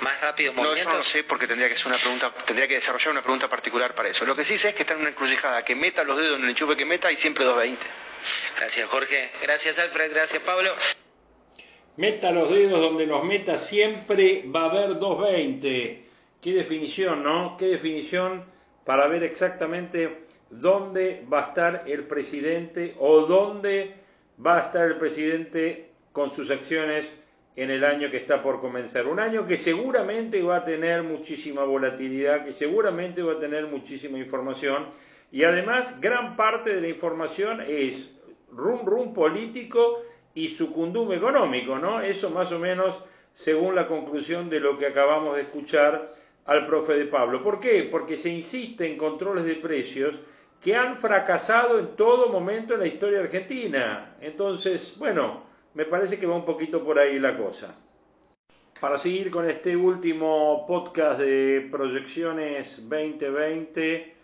Speaker 2: más rápido movimiento?
Speaker 3: No, eso no sé porque tendría que ser una pregunta, tendría que desarrollar una pregunta particular para eso. Lo que sí sé es que está en una encrucijada, que meta los dedos en el enchufe que meta y siempre 220.
Speaker 2: Gracias Jorge, gracias Alfred, gracias Pablo.
Speaker 1: Meta los dedos donde los meta siempre va a haber 220. Qué definición, ¿no? Qué definición para ver exactamente dónde va a estar el presidente o dónde va a estar el presidente con sus acciones en el año que está por comenzar. Un año que seguramente va a tener muchísima volatilidad, que seguramente va a tener muchísima información y además gran parte de la información es rum rum político y sucundum económico, ¿no? Eso más o menos según la conclusión de lo que acabamos de escuchar al profe de Pablo. ¿Por qué? Porque se insiste en controles de precios que han fracasado en todo momento en la historia argentina. Entonces, bueno, me parece que va un poquito por ahí la cosa. Para seguir con este último podcast de proyecciones 2020,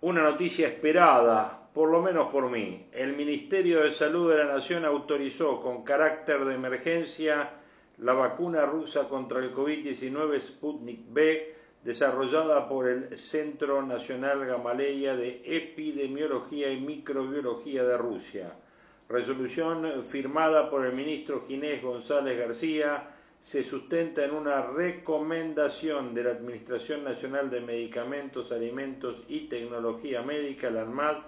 Speaker 1: una noticia esperada, por lo menos por mí. El Ministerio de Salud de la Nación autorizó con carácter de emergencia la vacuna rusa contra el COVID-19 Sputnik B, desarrollada por el Centro Nacional Gamaleya de Epidemiología y Microbiología de Rusia. Resolución firmada por el ministro Ginés González García se sustenta en una recomendación de la Administración Nacional de Medicamentos, Alimentos y Tecnología Médica, la ANMAD,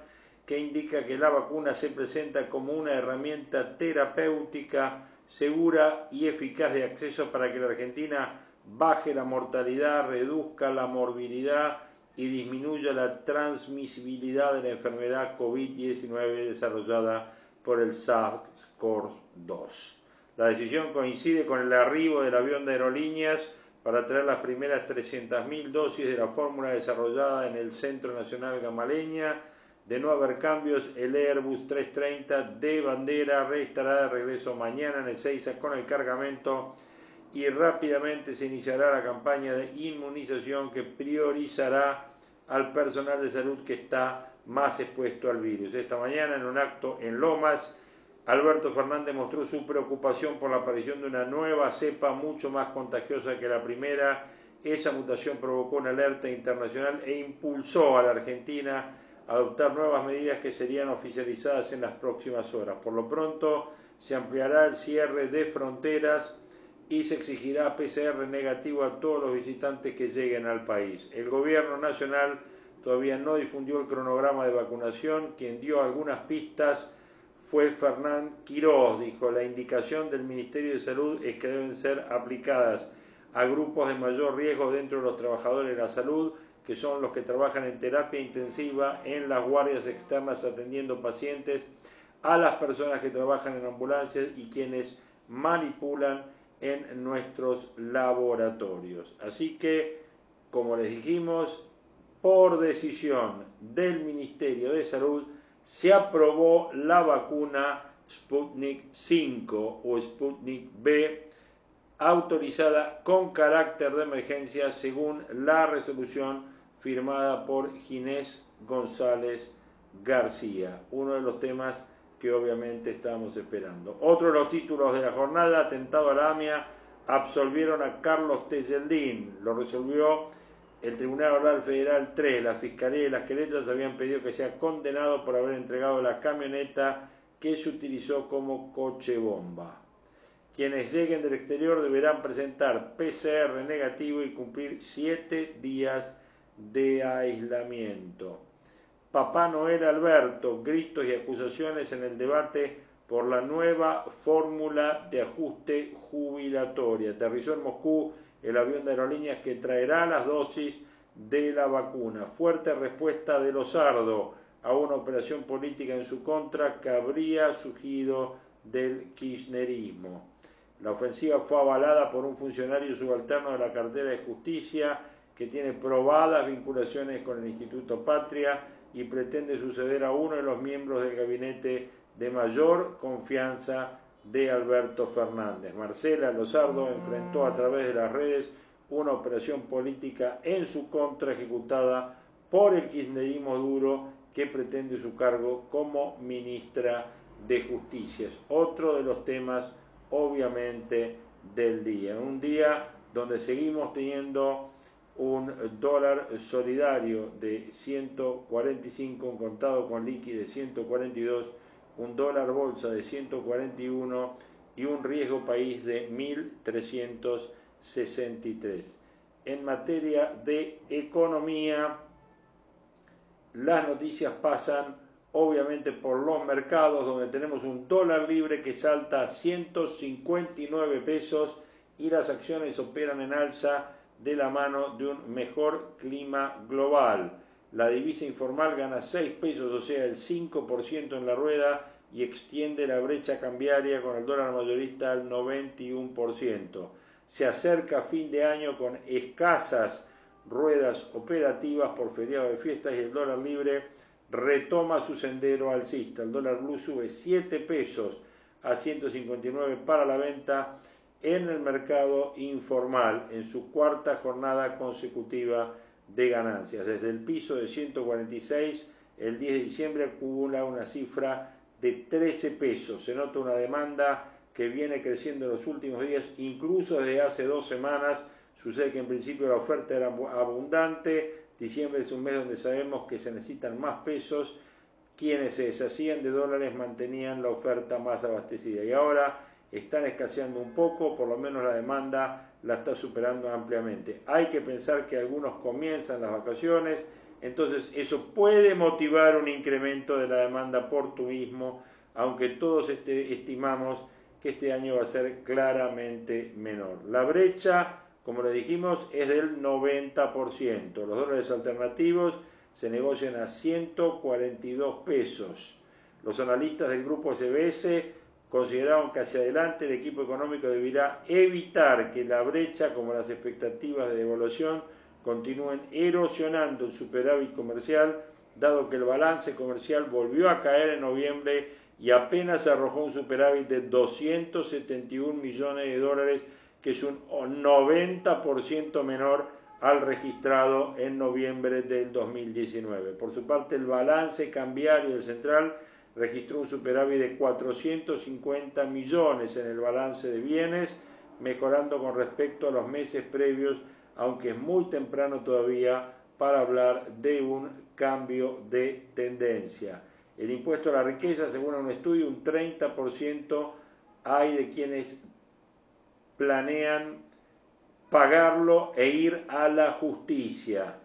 Speaker 1: que indica que la vacuna se presenta como una herramienta terapéutica segura y eficaz de acceso para que la Argentina baje la mortalidad, reduzca la morbilidad y disminuya la transmisibilidad de la enfermedad COVID-19 desarrollada por el SARS-CoV-2. La decisión coincide con el arribo del avión de aerolíneas para traer las primeras 300.000 dosis de la fórmula desarrollada en el Centro Nacional Gamaleña. De no haber cambios, el Airbus 330 de bandera estará de regreso mañana en el Ezeiza con el cargamento y rápidamente se iniciará la campaña de inmunización que priorizará al personal de salud que está más expuesto al virus. Esta mañana, en un acto en Lomas, Alberto Fernández mostró su preocupación por la aparición de una nueva cepa mucho más contagiosa que la primera. Esa mutación provocó una alerta internacional e impulsó a la Argentina a adoptar nuevas medidas que serían oficializadas en las próximas horas. Por lo pronto, se ampliará el cierre de fronteras y se exigirá PCR negativo a todos los visitantes que lleguen al país. El gobierno nacional todavía no difundió el cronograma de vacunación. Quien dio algunas pistas fue Fernán Quiroz. Dijo, la indicación del Ministerio de Salud es que deben ser aplicadas a grupos de mayor riesgo dentro de los trabajadores de la salud, que son los que trabajan en terapia intensiva, en las guardias externas atendiendo pacientes, a las personas que trabajan en ambulancias y quienes manipulan en nuestros laboratorios. Así que, como les dijimos, por decisión del Ministerio de Salud, se aprobó la vacuna Sputnik 5 o Sputnik B autorizada con carácter de emergencia según la resolución firmada por Ginés González García, uno de los temas que obviamente estamos esperando. Otro de los títulos de la jornada, atentado a la AMIA, absolvieron a Carlos Tejeldín, lo resolvió el Tribunal Oral Federal 3, la Fiscalía y las querellas habían pedido que sea condenado por haber entregado la camioneta que se utilizó como coche bomba. Quienes lleguen del exterior deberán presentar PCR negativo y cumplir siete días de aislamiento. Papá Noel Alberto, gritos y acusaciones en el debate por la nueva fórmula de ajuste jubilatoria. Aterrizó en Moscú el avión de aerolíneas que traerá las dosis de la vacuna. Fuerte respuesta de Lozardo a una operación política en su contra que habría surgido del kirchnerismo. La ofensiva fue avalada por un funcionario subalterno de la cartera de justicia que tiene probadas vinculaciones con el Instituto Patria y pretende suceder a uno de los miembros del gabinete de mayor confianza de Alberto Fernández. Marcela Lozardo enfrentó a través de las redes una operación política en su contra ejecutada por el kirchnerismo duro que pretende su cargo como ministra de Justicia. otro de los temas, obviamente, del día. Un día donde seguimos teniendo un dólar solidario de 145, un contado con líquido de 142 un dólar bolsa de 141 y un riesgo país de 1.363. En materia de economía, las noticias pasan obviamente por los mercados donde tenemos un dólar libre que salta a 159 pesos y las acciones operan en alza de la mano de un mejor clima global la divisa informal gana 6 pesos, o sea, el 5% en la rueda y extiende la brecha cambiaria con el dólar mayorista al 91%. Se acerca fin de año con escasas ruedas operativas por feriado de fiestas y el dólar libre retoma su sendero alcista. El dólar blue sube 7 pesos a 159 para la venta en el mercado informal en su cuarta jornada consecutiva de ganancias. Desde el piso de 146, el 10 de diciembre acumula una cifra de 13 pesos. Se nota una demanda que viene creciendo en los últimos días, incluso desde hace dos semanas. Sucede que en principio la oferta era abundante. Diciembre es un mes donde sabemos que se necesitan más pesos. Quienes se deshacían de dólares mantenían la oferta más abastecida. Y ahora están escaseando un poco, por lo menos la demanda la está superando ampliamente. Hay que pensar que algunos comienzan las vacaciones, entonces eso puede motivar un incremento de la demanda por turismo, aunque todos este, estimamos que este año va a ser claramente menor. La brecha, como le dijimos, es del 90%. Los dólares alternativos se negocian a 142 pesos. Los analistas del grupo SBS consideraron que hacia adelante el equipo económico deberá evitar que la brecha, como las expectativas de devaluación, continúen erosionando el superávit comercial, dado que el balance comercial volvió a caer en noviembre y apenas arrojó un superávit de 271 millones de dólares, que es un 90% menor al registrado en noviembre del 2019. Por su parte, el balance cambiario del central registró un superávit de 450 millones en el balance de bienes, mejorando con respecto a los meses previos, aunque es muy temprano todavía para hablar de un cambio de tendencia. El impuesto a la riqueza, según un estudio, un 30% hay de quienes planean pagarlo e ir a la justicia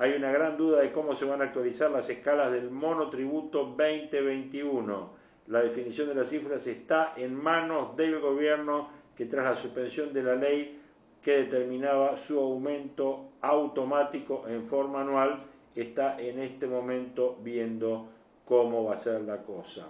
Speaker 1: hay una gran duda de cómo se van a actualizar las escalas del monotributo 2021. La definición de las cifras está en manos del gobierno que tras la suspensión de la ley que determinaba su aumento automático en forma anual, está en este momento viendo cómo va a ser la cosa.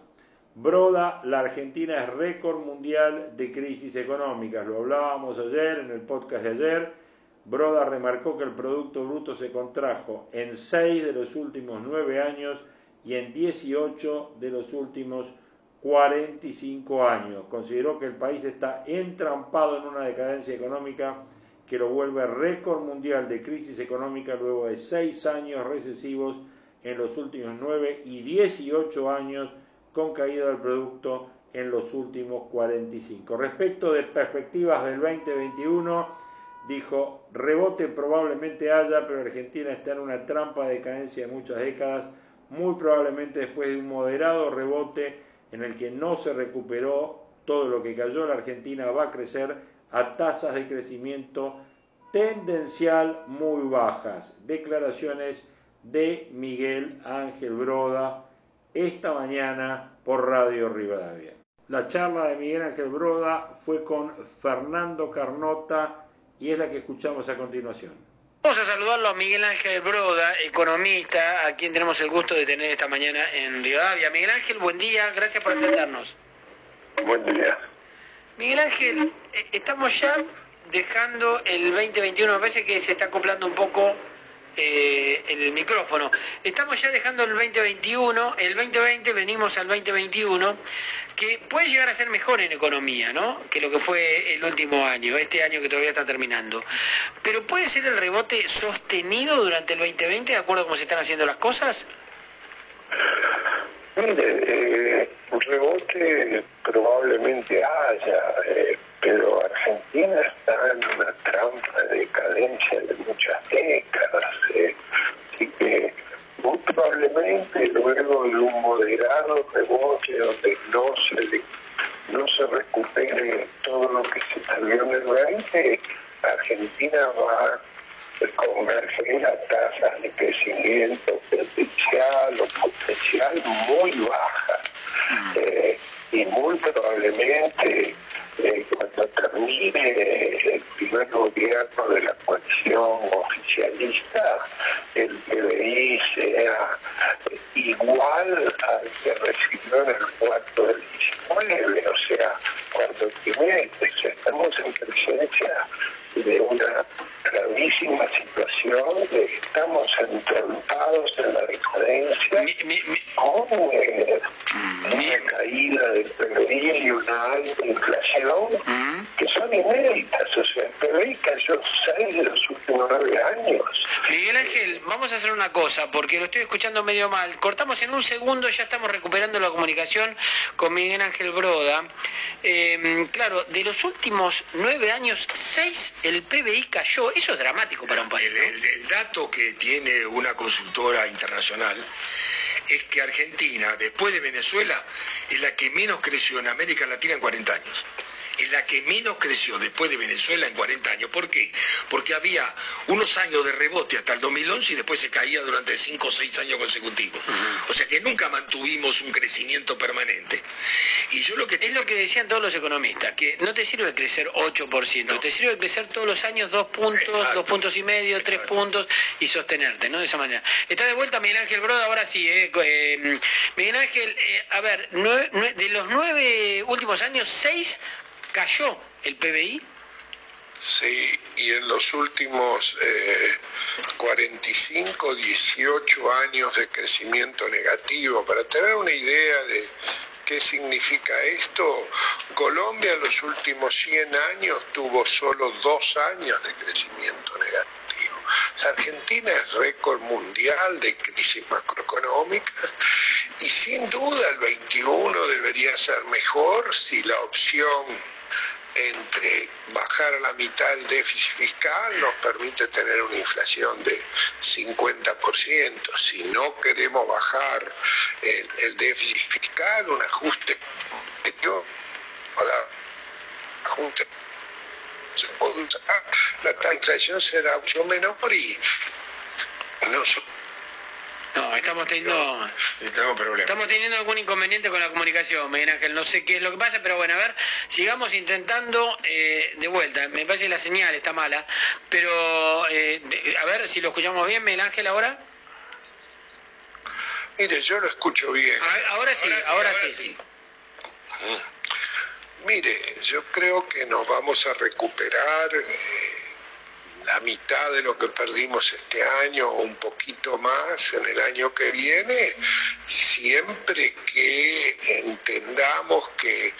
Speaker 1: Broda, la Argentina es récord mundial de crisis económicas. Lo hablábamos ayer en el podcast de ayer Broda remarcó que el Producto Bruto se contrajo en 6 de los últimos 9 años y en 18 de los últimos 45 años. Consideró que el país está entrampado en una decadencia económica que lo vuelve récord mundial de crisis económica luego de 6 años recesivos en los últimos 9 y 18 años con caída del producto en los últimos 45. Respecto de perspectivas del 2021, dijo, rebote probablemente haya, pero Argentina está en una trampa de decadencia de muchas décadas, muy probablemente después de un moderado rebote en el que no se recuperó todo lo que cayó, la Argentina va a crecer a tasas de crecimiento tendencial muy bajas. Declaraciones de Miguel Ángel Broda esta mañana por Radio Rivadavia. La charla de Miguel Ángel Broda fue con Fernando Carnota, y es la que escuchamos a continuación.
Speaker 7: Vamos a saludarlo a Miguel Ángel Broda, economista, a quien tenemos el gusto de tener esta mañana en Rivadavia. Miguel Ángel, buen día, gracias por atendernos.
Speaker 8: Buen día.
Speaker 7: Miguel Ángel, eh, estamos ya dejando el 2021, me parece que se está acoplando un poco eh, el micrófono. Estamos ya dejando el 2021, el 2020, venimos al 2021, que puede llegar a ser mejor en economía, ¿no? Que lo que fue el último año, este año que todavía está terminando. Pero puede ser el rebote sostenido durante el 2020, de acuerdo a cómo se están haciendo las cosas.
Speaker 8: Mire, eh, rebote probablemente haya, eh, pero Argentina está en una trampa de decadencia de muchas décadas, eh, así que muy probablemente luego de un moderado rebote donde no se no se recupere todo lo que se salió en el 20, Argentina va a converger a tasas de crecimiento potencial o potencial muy bajas. Mm. Eh, y muy probablemente eh, cuando termine el primer gobierno de la coalición oficialista, el PBI sea igual al que recibió en el cuarto del 19, o sea, cuando tiene, estamos en presencia de una gravísima
Speaker 9: situación de que estamos entrompados en la decadencia con eh, una caída del PBI y una alta inflación
Speaker 7: Mm.
Speaker 9: que son inéditas. O sea, el PBI cayó seis de los últimos nueve años.
Speaker 7: Miguel Ángel, vamos a hacer una cosa, porque lo estoy escuchando medio mal. Cortamos en un segundo, ya estamos recuperando la comunicación con Miguel Ángel Broda. Eh, claro, de los últimos nueve años, seis el PBI cayó. Eso es dramático para un país.
Speaker 10: El, el- el dato que tiene una consultora internacional es que Argentina, después de Venezuela, es la que menos creció en América Latina en 40 años. Es la que menos creció después de Venezuela en 40 años. ¿Por qué? Porque había unos años de rebote hasta el 2011 y después se caía durante 5 o 6 años consecutivos. O sea que nunca mantuvimos un crecimiento permanente. Y yo lo que
Speaker 7: Es lo que decían todos los economistas, que no te sirve crecer 8%, te sirve crecer todos los años dos puntos,
Speaker 10: Exacto.
Speaker 7: dos puntos y medio, tres
Speaker 10: Exacto.
Speaker 7: puntos y sostenerte, ¿no? De esa manera. Está de vuelta Miguel Ángel Broda, ahora sí, ¿eh? Eh, Miguel Ángel, eh, a ver, nueve- de los nueve últimos años, seis cayó el PBI.
Speaker 8: Sí, y en los últimos eh, 45, 18 años de crecimiento negativo, para tener una idea de qué significa esto, Colombia en los últimos 100 años tuvo solo dos años de crecimiento negativo. Argentina es récord mundial de crisis macroeconómica y sin duda el 21 debería ser mejor si la opción entre bajar a la mitad el déficit fiscal nos permite tener una inflación de 50%. Si no queremos bajar el, déficit fiscal, un ajuste ajuste la inflación será mucho menor y no so-
Speaker 7: No, estamos teniendo...
Speaker 10: problemas.
Speaker 7: Estamos teniendo algún inconveniente con la comunicación, Miguel Ángel. No sé qué es lo que pasa, pero bueno, a ver, sigamos intentando eh, de vuelta. Me parece que la señal está mala, pero eh, a ver si lo escuchamos bien, Miguel Ángel, ahora.
Speaker 8: Mire, yo lo escucho bien.
Speaker 7: A- Ahora sí, ahora sí.
Speaker 8: Mire, yo creo que nos vamos a recuperar eh, la mitad de lo que perdimos este año o un poquito más en el año que viene, siempre que entendamos que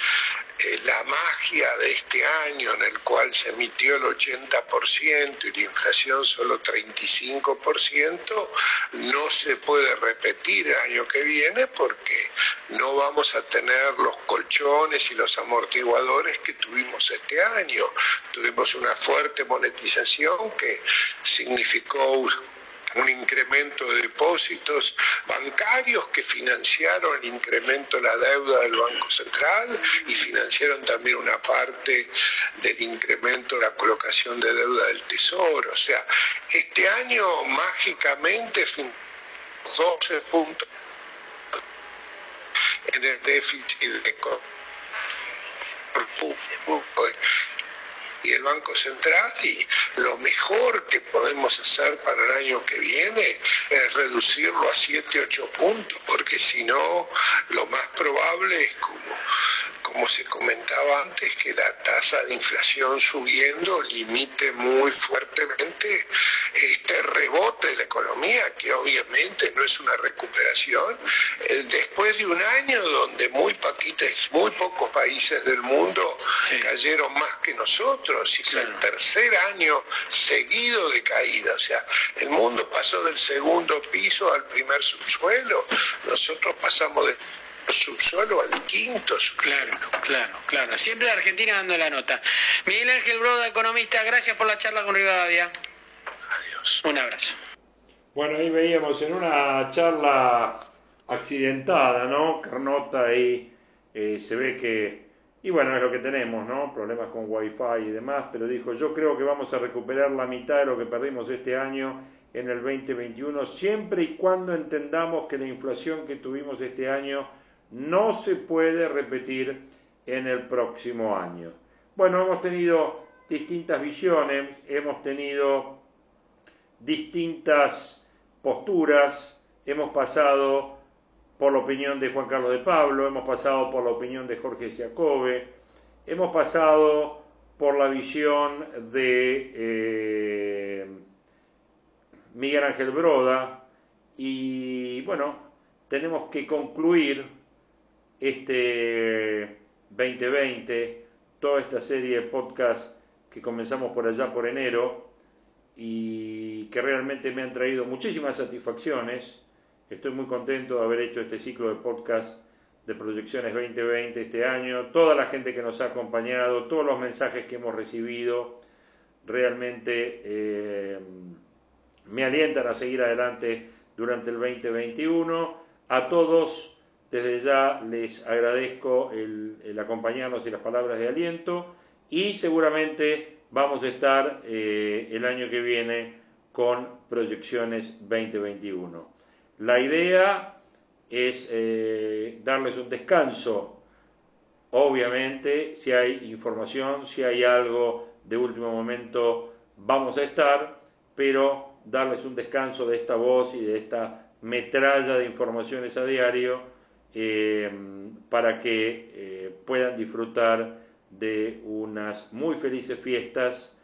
Speaker 8: eh, la magia de este año en el cual se emitió el 80% y la inflación solo 35%, no se puede repetir el año que viene porque no vamos a tener los colchones y los amortiguadores que tuvimos este año. Tuvimos una fuerte monetización que significó un incremento de depósitos bancarios que financiaron el incremento de la deuda del Banco Central y financiaron también una parte del incremento de la colocación de deuda del Tesoro. O sea, este año mágicamente fin- 12 puntos en el déficit de co- y el Banco Central y lo mejor que podemos hacer para el año que viene es reducirlo a 7, 8 puntos, porque si no, lo más probable es como, como se comentaba antes, que la tasa de inflación subiendo limite muy fuertemente este rebote de la economía, que obviamente no es una recuperación, eh, después de un año donde muy, paquites, muy pocos países del mundo cayeron más que nosotros, y es el tercer año seguido de caída, o sea, el mundo pasó del segundo piso al primer subsuelo, nosotros pasamos del subsuelo al quinto subsuelo.
Speaker 7: Claro, claro, claro. Siempre la Argentina dando la nota. Miguel Ángel Broda, economista, gracias por la charla con Rivadavia. Un abrazo.
Speaker 1: Bueno, ahí veíamos en una charla accidentada, ¿no? Carnota ahí eh, se ve que, y bueno, es lo que tenemos, ¿no? Problemas con Wi-Fi y demás, pero dijo, yo creo que vamos a recuperar la mitad de lo que perdimos este año en el 2021, siempre y cuando entendamos que la inflación que tuvimos este año no se puede repetir en el próximo año. Bueno, hemos tenido distintas visiones, hemos tenido distintas posturas, hemos pasado por la opinión de Juan Carlos de Pablo, hemos pasado por la opinión de Jorge Giacobbe, hemos pasado por la visión de, eh, Miguel Ángel Broda. Y bueno, tenemos que concluir este 2020, toda esta serie de podcasts que comenzamos por allá por enero y que realmente me han traído muchísimas satisfacciones. Estoy muy contento de haber hecho este ciclo de podcast de proyecciones 2020 este año, toda la gente que nos ha acompañado, todos los mensajes que hemos recibido, realmente eh, me alientan a seguir adelante durante el 2021. A todos, desde ya les agradezco el, acompañarnos y las palabras de aliento y seguramente vamos a estar eh, el año que viene con proyecciones 2021. La idea es eh, darles un descanso. Obviamente, si hay información, si hay algo de último momento, vamos a estar, pero darles un descanso de esta voz y de esta metralla de informaciones a diario eh, para que puedan disfrutar de unas muy felices fiestas,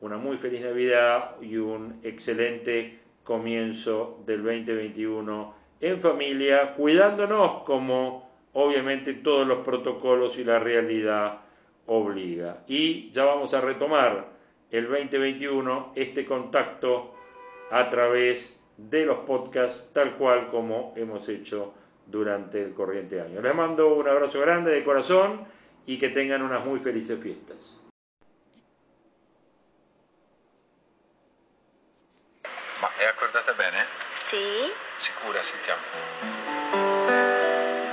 Speaker 1: una muy feliz Navidad y un excelente comienzo del 2021 en familia, cuidándonos como obviamente todos los protocolos y la realidad obliga. Y ya vamos a retomar el 2021 este contacto a través de los podcasts tal cual como hemos hecho durante el corriente año. Les mando un abrazo grande de corazón y que tengan unas muy felices fiestas.
Speaker 11: Ma è accordata bene?
Speaker 12: Sì.
Speaker 11: Sicura, sentiamo.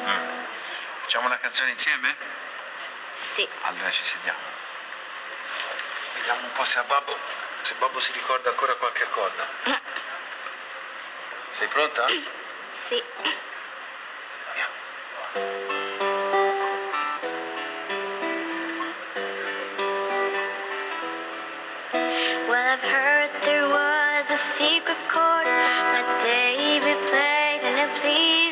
Speaker 11: Mm. Facciamo una canzone insieme?
Speaker 12: Sì.
Speaker 11: Allora ci sediamo. Vediamo un po' se a Babbo, se Babbo si ricorda ancora qualche accordo. Sei pronta?
Speaker 12: Sì. Well, secret chord. That David played and it pleased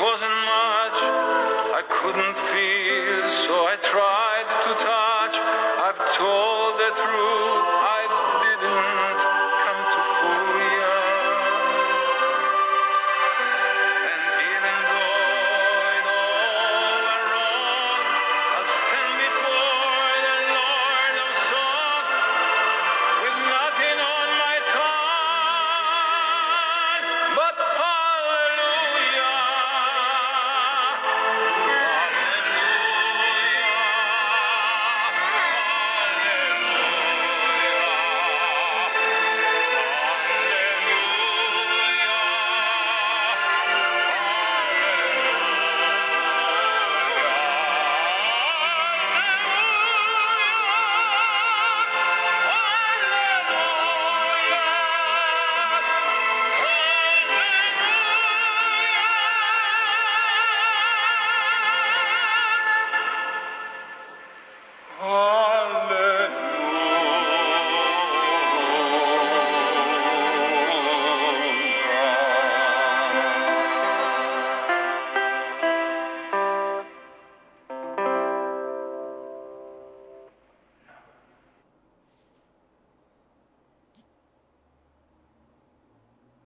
Speaker 12: wasn't much. I couldn't feel, so I tried to touch. I've told the truth,